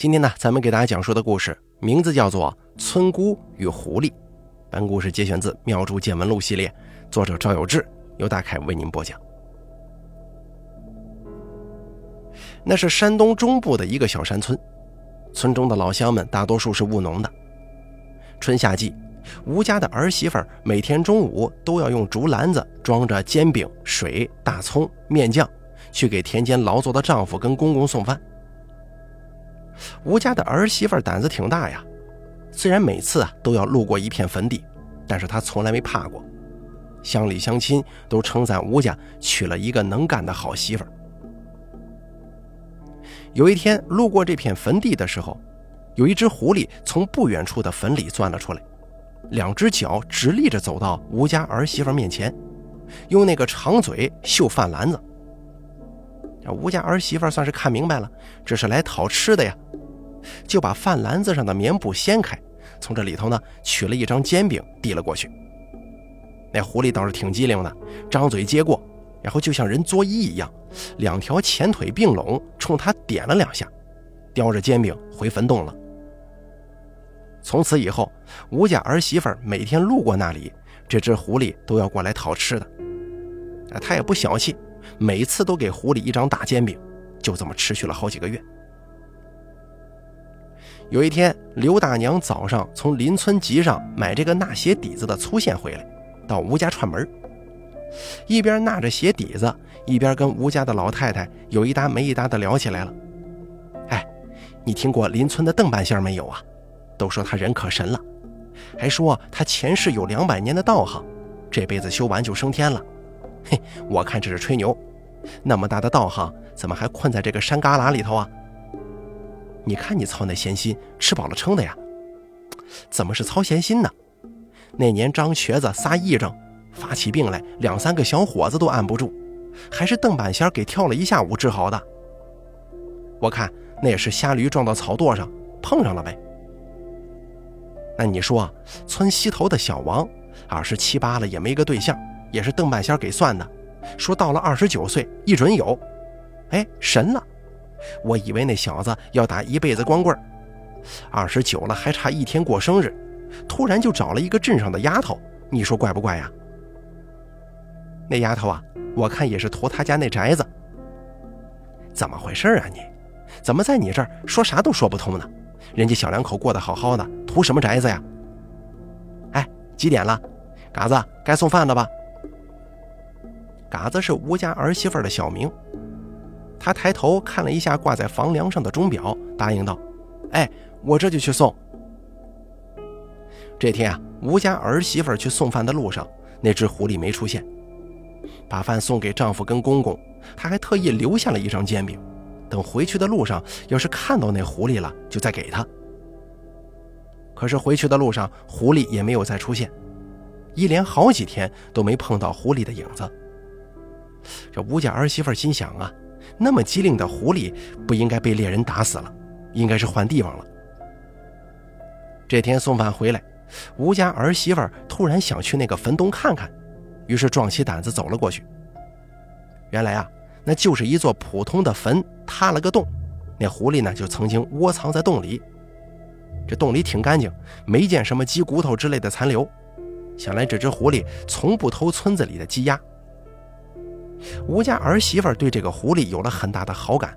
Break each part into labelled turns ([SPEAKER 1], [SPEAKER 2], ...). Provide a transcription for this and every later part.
[SPEAKER 1] 今天呢，咱们给大家讲述的故事名字叫做《村姑与狐狸》。本故事节选自《妙珠见闻录》系列，作者赵有志，由大凯为您播讲。那是山东中部的一个小山村，村中的老乡们大多数是务农的。春夏季，吴家的儿媳妇每天中午都要用竹篮子装着煎饼、水、大葱、面酱，去给田间劳作的丈夫跟公公送饭。吴家的儿媳妇胆子挺大呀，虽然每次啊都要路过一片坟地，但是她从来没怕过。乡里乡亲都称赞吴家娶了一个能干的好媳妇。有一天路过这片坟地的时候，有一只狐狸从不远处的坟里钻了出来，两只脚直立着走到吴家儿媳妇面前，用那个长嘴嗅饭篮子。吴家儿媳妇算是看明白了，这是来讨吃的呀，就把饭篮子上的棉布掀开，从这里头呢取了一张煎饼递了过去。那狐狸倒是挺机灵的，张嘴接过，然后就像人作揖一样，两条前腿并拢，冲他点了两下，叼着煎饼回坟洞了。从此以后，吴家儿媳妇每天路过那里，这只狐狸都要过来讨吃的。啊，他也不小气。每次都给狐狸一张大煎饼，就这么持续了好几个月。有一天，刘大娘早上从邻村集上买这个纳鞋底子的粗线回来，到吴家串门，一边纳着鞋底子，一边跟吴家的老太太有一搭没一搭的聊起来了。哎，你听过邻村的邓半仙没有啊？都说他人可神了，还说他前世有两百年的道行，这辈子修完就升天了。嘿，我看这是吹牛，那么大的道行，怎么还困在这个山旮旯里头啊？你看你操那闲心，吃饱了撑的呀？怎么是操闲心呢？那年张瘸子撒癔症，发起病来，两三个小伙子都按不住，还是邓半仙给跳了一下午治好的。我看那也是瞎驴撞到草垛上碰上了呗。那你说，村西头的小王，二十七八了也没个对象。也是邓半仙给算的，说到了二十九岁一准有，哎，神了！我以为那小子要打一辈子光棍二十九了还差一天过生日，突然就找了一个镇上的丫头，你说怪不怪呀？那丫头啊，我看也是图他家那宅子。怎么回事啊你？怎么在你这儿说啥都说不通呢？人家小两口过得好好的，图什么宅子呀？哎，几点了？嘎子该送饭了吧？嘎子是吴家儿媳妇的小名，他抬头看了一下挂在房梁上的钟表，答应道：“哎，我这就去送。”这天啊，吴家儿媳妇去送饭的路上，那只狐狸没出现。把饭送给丈夫跟公公，她还特意留下了一张煎饼，等回去的路上要是看到那狐狸了，就再给他。可是回去的路上，狐狸也没有再出现，一连好几天都没碰到狐狸的影子。这吴家儿媳妇心想啊，那么机灵的狐狸不应该被猎人打死了，应该是换地方了。这天送饭回来，吴家儿媳妇突然想去那个坟洞看看，于是壮起胆子走了过去。原来啊，那就是一座普通的坟塌了个洞，那狐狸呢就曾经窝藏在洞里。这洞里挺干净，没见什么鸡骨头之类的残留，想来这只狐狸从不偷村子里的鸡鸭。吴家儿媳妇对这个狐狸有了很大的好感，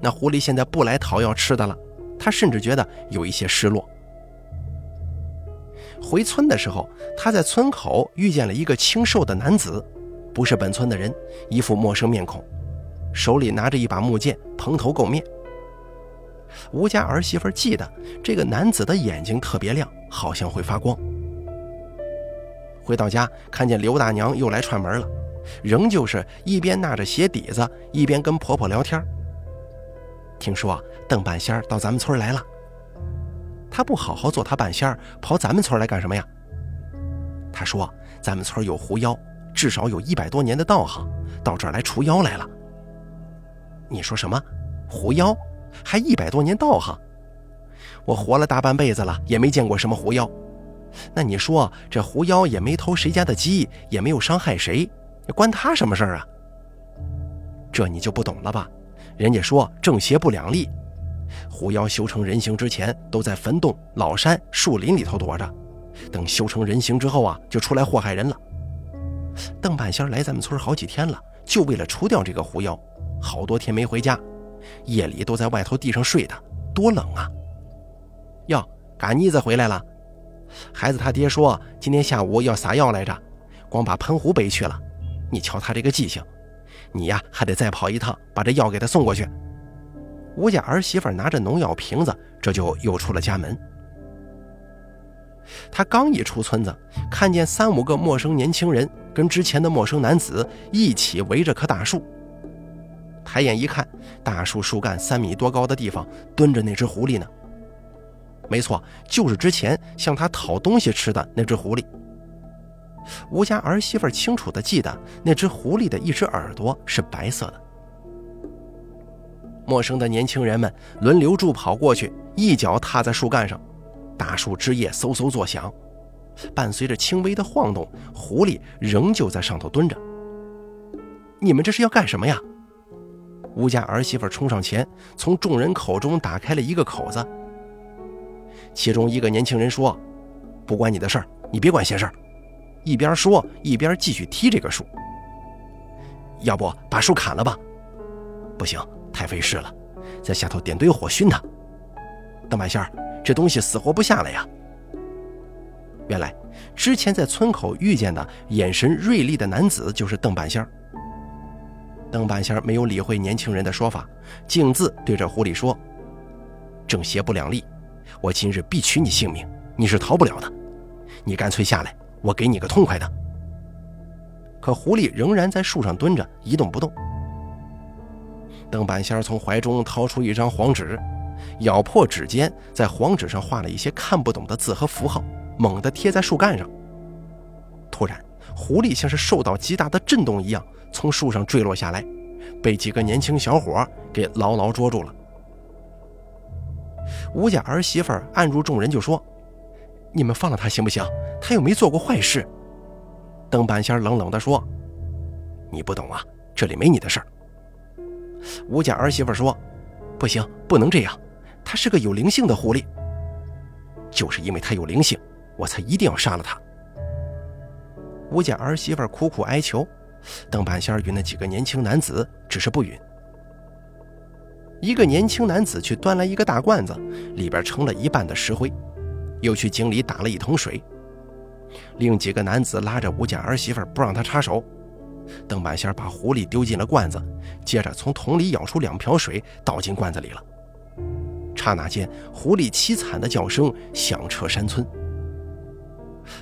[SPEAKER 1] 那狐狸现在不来讨要吃的了，她甚至觉得有一些失落。回村的时候，她在村口遇见了一个清瘦的男子，不是本村的人，一副陌生面孔，手里拿着一把木剑，蓬头垢面。吴家儿媳妇记得这个男子的眼睛特别亮，好像会发光。回到家，看见刘大娘又来串门了。仍旧是一边纳着鞋底子，一边跟婆婆聊天。听说邓半仙到咱们村来了，他不好好做他半仙，跑咱们村来干什么呀？他说咱们村有狐妖，至少有一百多年的道行，到这儿来除妖来了。你说什么？狐妖？还一百多年道行？我活了大半辈子了，也没见过什么狐妖。那你说这狐妖也没偷谁家的鸡，也没有伤害谁？关他什么事儿啊？这你就不懂了吧？人家说正邪不两立，狐妖修成人形之前，都在坟洞、老山、树林里头躲着，等修成人形之后啊，就出来祸害人了。邓半仙来咱们村好几天了，就为了除掉这个狐妖，好多天没回家，夜里都在外头地上睡的，多冷啊！哟，嘎妮子回来了，孩子他爹说今天下午要撒药来着，光把喷壶背去了。你瞧他这个记性，你呀还得再跑一趟，把这药给他送过去。吴家儿媳妇拿着农药瓶子，这就又出了家门。他刚一出村子，看见三五个陌生年轻人跟之前的陌生男子一起围着棵大树。抬眼一看，大树树干三米多高的地方蹲着那只狐狸呢。没错，就是之前向他讨东西吃的那只狐狸。吴家儿媳妇清楚地记得，那只狐狸的一只耳朵是白色的。陌生的年轻人们轮流助跑过去，一脚踏在树干上，大树枝叶嗖嗖作响，伴随着轻微的晃动，狐狸仍旧在上头蹲着。你们这是要干什么呀？吴家儿媳妇冲上前，从众人口中打开了一个口子。其中一个年轻人说：“不关你的事儿，你别管闲事儿。”一边说一边继续踢这个树。要不把树砍了吧？不行，太费事了，在下头点堆火熏它。邓半仙儿，这东西死活不下来呀！原来之前在村口遇见的眼神锐利的男子就是邓半仙儿。邓半仙儿没有理会年轻人的说法，径自对着狐狸说：“正邪不两立，我今日必取你性命，你是逃不了的。你干脆下来。”我给你个痛快的。可狐狸仍然在树上蹲着，一动不动。邓半仙从怀中掏出一张黄纸，咬破指尖，在黄纸上画了一些看不懂的字和符号，猛地贴在树干上。突然，狐狸像是受到极大的震动一样，从树上坠落下来，被几个年轻小伙给牢牢捉住了。吴家儿媳妇按住众人就说。你们放了他行不行？他又没做过坏事。邓半仙冷冷地说：“你不懂啊，这里没你的事儿。”吴家儿媳妇说：“不行，不能这样。他是个有灵性的狐狸，就是因为他有灵性，我才一定要杀了他。”吴家儿媳妇苦苦哀求，邓半仙与那几个年轻男子只是不允。一个年轻男子去端来一个大罐子，里边盛了一半的石灰。又去井里打了一桶水，另几个男子拉着吴家儿媳妇不让他插手。邓半仙把狐狸丢进了罐子，接着从桶里舀出两瓢水倒进罐子里了。刹那间，狐狸凄惨的叫声响彻山村。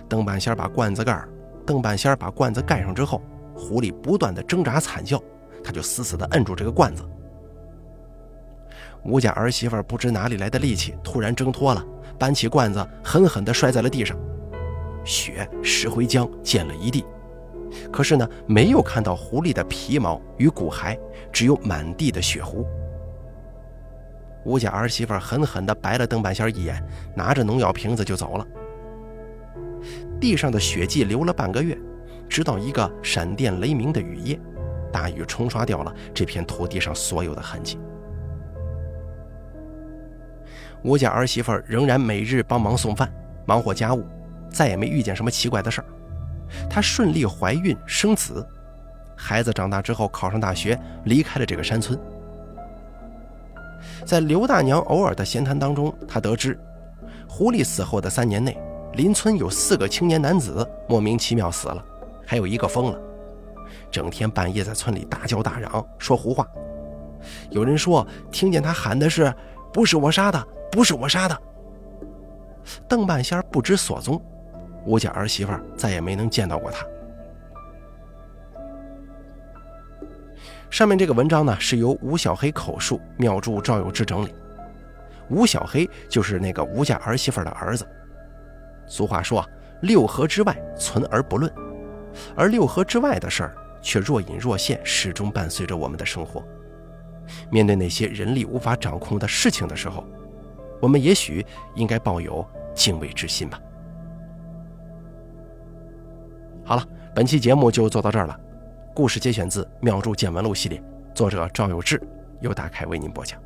[SPEAKER 1] 邓半仙把罐子盖邓半仙把罐子盖上之后，狐狸不断的挣扎惨叫，他就死死的摁住这个罐子。吴家儿媳妇不知哪里来的力气，突然挣脱了。搬起罐子，狠狠地摔在了地上，血、石灰浆溅了一地。可是呢，没有看到狐狸的皮毛与骨骸，只有满地的血糊。吴家儿媳妇狠狠地白了邓半仙一眼，拿着农药瓶子就走了。地上的血迹流了半个月，直到一个闪电雷鸣的雨夜，大雨冲刷掉了这片土地上所有的痕迹。吴家儿媳妇仍然每日帮忙送饭，忙活家务，再也没遇见什么奇怪的事儿。她顺利怀孕生子，孩子长大之后考上大学，离开了这个山村。在刘大娘偶尔的闲谈当中，她得知，狐狸死后的三年内，邻村有四个青年男子莫名其妙死了，还有一个疯了，整天半夜在村里大叫大嚷，说胡话。有人说听见他喊的是“不是我杀的”。不是我杀的，邓半仙不知所踪，吴家儿媳妇再也没能见到过他。上面这个文章呢，是由吴小黑口述，妙著赵有志整理。吴小黑就是那个吴家儿媳妇的儿子。俗话说，六合之外存而不论，而六合之外的事儿却若隐若现，始终伴随着我们的生活。面对那些人力无法掌控的事情的时候，我们也许应该抱有敬畏之心吧。好了，本期节目就做到这儿了。故事节选自《妙著见闻录》系列，作者赵有志，由大凯为您播讲。